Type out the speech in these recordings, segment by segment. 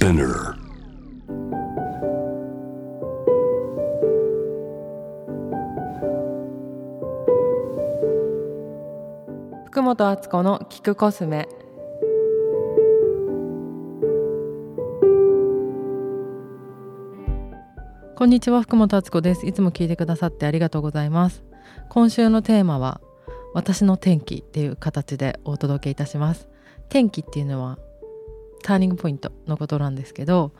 Spinner. 福本敦子の聞くコスメこんにちは福本敦子ですいつも聞いてくださってありがとうございます今週のテーマは私の天気っていう形でお届けいたします天気っていうのはターニングポイントのことなんですけど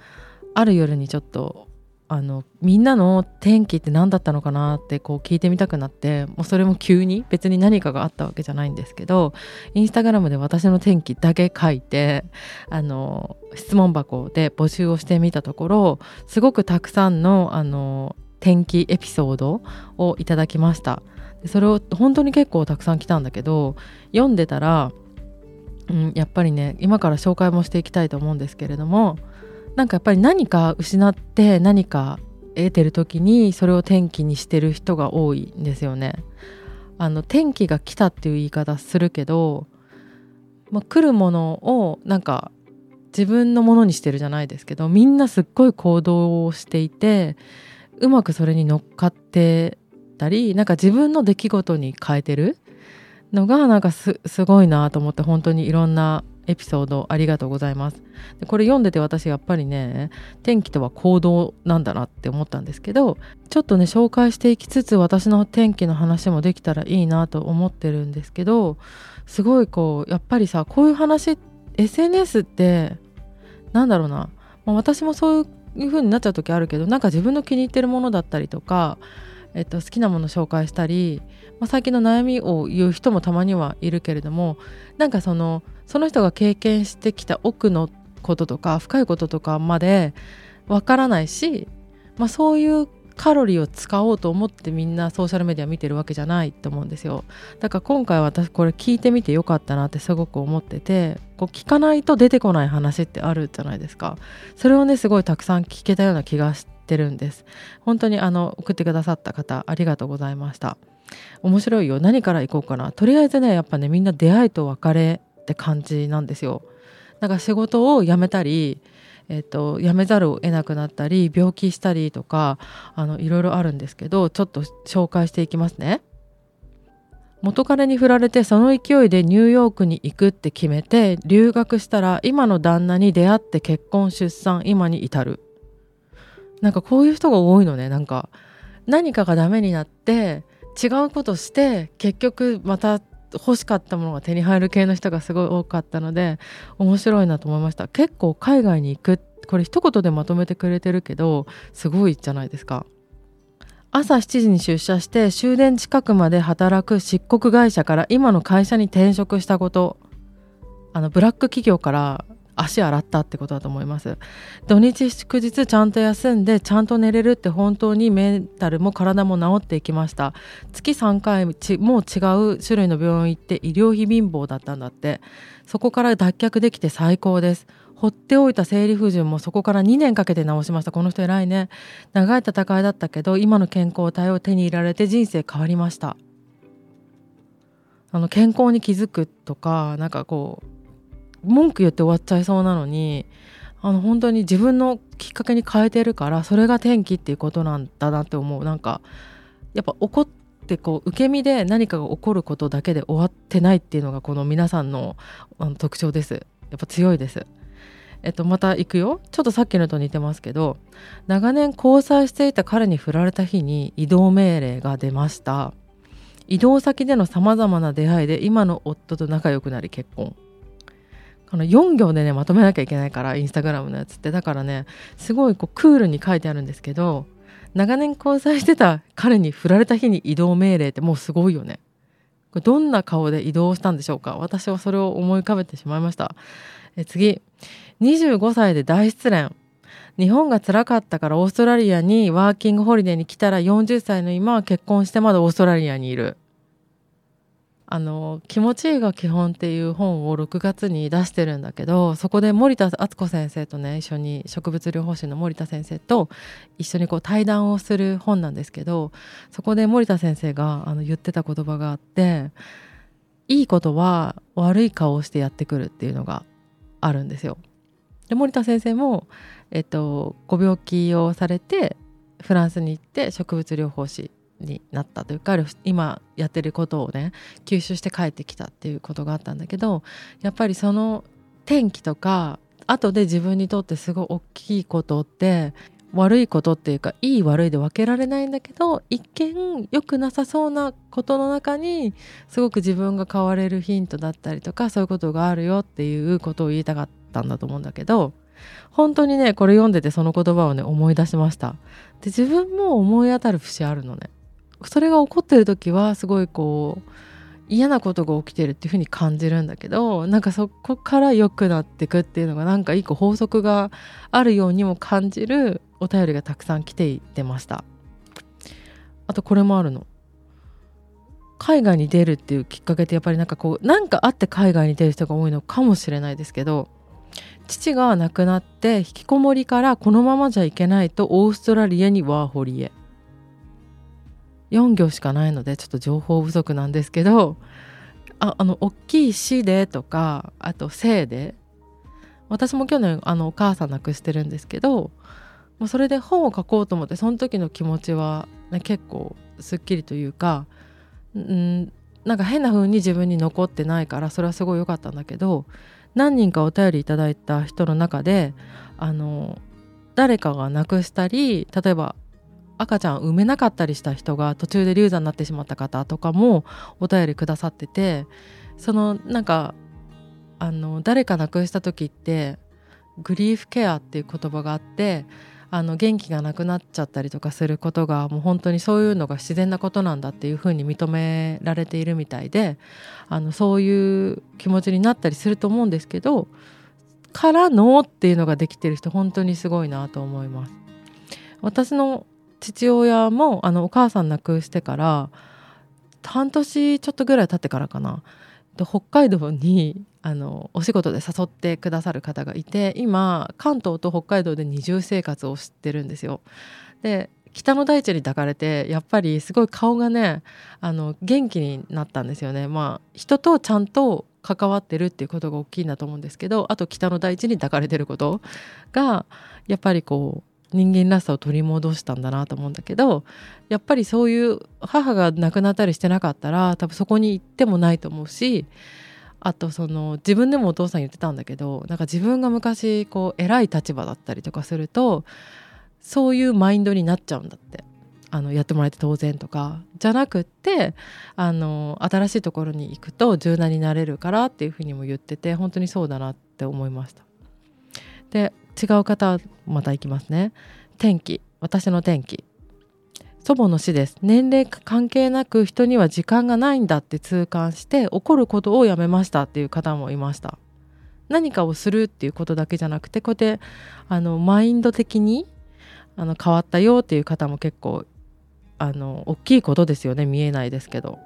ある夜にちょっとあのみんなの天気って何だったのかなってこう聞いてみたくなってもうそれも急に別に何かがあったわけじゃないんですけどインスタグラムで私の天気だけ書いてあの質問箱で募集をしてみたところすごくたくさんのあの天気エピソードをいただきました。それを本当に結構たくさん来たんだけど読んでたら、うん、やっぱりね今から紹介もしていきたいと思うんですけれどもなんかやっぱり何か失って何か得てる時にそれを転機にしてる人が多いんですよね。あの転機が来たっていう言い方するけど、まあ、来るものをなんか自分のものにしてるじゃないですけどみんなすっごい行動をしていてうまくそれに乗っかってたりなんか自分の出来事に変えてるのがなんかすごいなと思って本当にいろんなエピソードありがとうございます。でこれ読んでて私やっぱりね天気とは行動なんだなって思ったんですけどちょっとね紹介していきつつ私の天気の話もできたらいいなと思ってるんですけどすごいこうやっぱりさこういう話 SNS ってなんだろうな、まあ、私もそういう風になっちゃう時あるけどなんか自分の気に入ってるものだったりとかえっと、好きなもの紹介したり、まあ、最近の悩みを言う人もたまにはいるけれどもなんかそのその人が経験してきた奥のこととか深いこととかまでわからないし、まあ、そういうカロリーを使おうと思ってみんなソーシャルメディア見てるわけじゃないと思うんですよ。だから今回私これ聞いてみてよかったなってすごく思っててこう聞かないと出てこない話ってあるじゃないですか。それをねすごいたくさん聞けたような気がしてるんです。本当にあの送ってくださった方ありがとうございました。面白いよ。何から行こうかな。とりあえずねやっぱねみんな出会いと別れって感じなんですよ。なんか仕事を辞めたりえーと、辞めざるを得なくなったり病気したりとかあのいろいろあるんですけどちょっと紹介していきますね。元彼に振られてその勢いでニューヨークに行くって決めて留学したら今の旦那に出会って結婚出産今に至るなんかこういう人が多いのねなんか何かがダメになって違うことして結局また欲しかったものが手に入る系の人がすごい多かったので面白いなと思いました。結構海外に行くこれ一言でまとめてくれてるけどすごいじゃないですか。朝7時に出社して終電近くまで働く漆黒会社から今の会社に転職したことあのブラック企業から足洗ったってことだと思います。土日祝日ちゃんと休んでちゃんと寝れるって本当にメンタルも体も治っていきました。月3回もう違う種類の病院行って医療費貧乏だったんだって。そこから脱却できて最高です。放っておいた生理不順もそこから2年かけて治しました。この人偉いね。長い戦いだったけど今の健康体を手に入れられて人生変わりました。あの健康に気づくとかなんかこう文句言って終わっちゃいそうなのにあの本当に自分のきっかけに変えてるからそれが転機っていうことなんだなって思う。なんかやっぱ怒ってこう受け身で何かが起こることだけで終わってないっていうのがこの皆さんのあの特徴です。やっぱ強いです。えっとまた行くよ。ちょっとさっきのと似てますけど長年交際していた彼に振られた日に移動命令が出ました。移動先でのさまざまな出会いで今の夫と仲良くなり結婚。この4行でねまとめなきゃいけないからインスタグラムのやつって。だからねすごいこうクールに書いてあるんですけど長年交際してた彼に振られた日に移動命令ってもうすごいよね。どんな顔で移動したんでしょうか。私はそれを思い浮かべてしまいました。え次。25歳で大失恋。日本が辛かったからオーストラリアにワーキングホリデーに来たら40歳の今は結婚してまだオーストラリアにいる。あの「気持ちいいが基本」っていう本を6月に出してるんだけどそこで森田敦子先生とね一緒に植物療法士の森田先生と一緒にこう対談をする本なんですけどそこで森田先生があの言ってた言葉があっていいことは悪い顔をしてやってくるっていうのがあるんですよ。で森田先生も、えっと、ご病気をされてフランスに行って植物療法士になったというか今やってることをね吸収して帰ってきたっていうことがあったんだけどやっぱりその転機とか後で自分にとってすごい大きいことって悪いことっていうかいい悪いで分けられないんだけど一見良くなさそうなことの中にすごく自分が変われるヒントだったりとかそういうことがあるよっていうことを言いたかったんだと思うんだけど本当にねこれ読んでてその言葉をね思い出しました。で自分も思い当たる節あるのね。それが起こってる時はすごいこう嫌なことが起きてるっていう風に感じるんだけどなんかそこから良くなってくっていうのがなんか一個法則があるようにも感じるお便りがたくさん来ていてました。あとこれもあるの。海外に出るっていうきっかけってやっぱりなんかこうなんかあって海外に出る人が多いのかもしれないですけど父が亡くなって引きこもりからこのままじゃいけないとオーストラリアにワーホリへ。4行しかないのでちょっと情報不足なんですけどああの大きい市でとかあと生で。私も去年あのお母さん亡くしてるんですけどまそれで本を書こうと思ってその時の気持ちは、ね、結構すっきりというかんなんか変な風に自分に残ってないからそれはすごい良かったんだけど何人かお便りいただいた人の中であの誰かが亡くしたり例えば赤ちゃん産めなかったりした人が途中で流産になってしまった方とかもお便りくださっててそのなんかあの誰か亡くした時ってグリーフケアっていう言葉があってあの元気がなくなっちゃったりとかすることがもう本当にそういうのが自然なことなんだっていうふうに認められているみたいであのそういう気持ちになったりすると思うんですけどからのっていうのができてる人本当にすごいなと思います。私の父親もあのお母さん亡くしてから半年ちょっとぐらい経ってからかな北海道にあのお仕事で誘ってくださる方がいて今関東と北海道で二重生活をしてるんですよ。で北の大地に抱かれてやっぱりすごい顔がねあの元気になったんですよね。まあ人とちゃんと関わってるっていうことが大きいんだと思うんですけどあと北の大地に抱かれてることがやっぱりこう人間らしさを取り戻したんだなと思うんだけどやっぱりそういう母が亡くなったりしてなかったら多分そこに行ってもないと思うしあとその自分でもお父さん言ってたんだけどなんか自分が昔こう偉い立場だったりとかするとそういうマインドになっちゃうんだってあのやってもらえて当然とかじゃなくってあの新しいところに行くと柔軟になれるからっていうふうにも言ってて本当にそうだなって思いました。で違う方また行きますね。天気。私の天気。祖母の死です。年齢関係なく人には時間がないんだって痛感して怒ることをやめました。っていう方もいました。何かをするっていうことだけじゃなくてこうやってあのマインド的にあの変わったよっていう方も結構あの大きいことですよね。見えないですけど。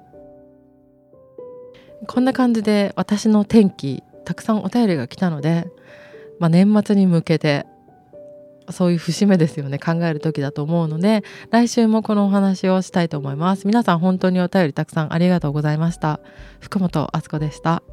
こんな感じで私の天気たくさんお便りが来たのでまあ、年末に向けてそういう節目ですよね。考える時だと思うので来週もこのお話をしたいと思います。皆さん本当にお便りたくさんありがとうございました。福本敦子でした。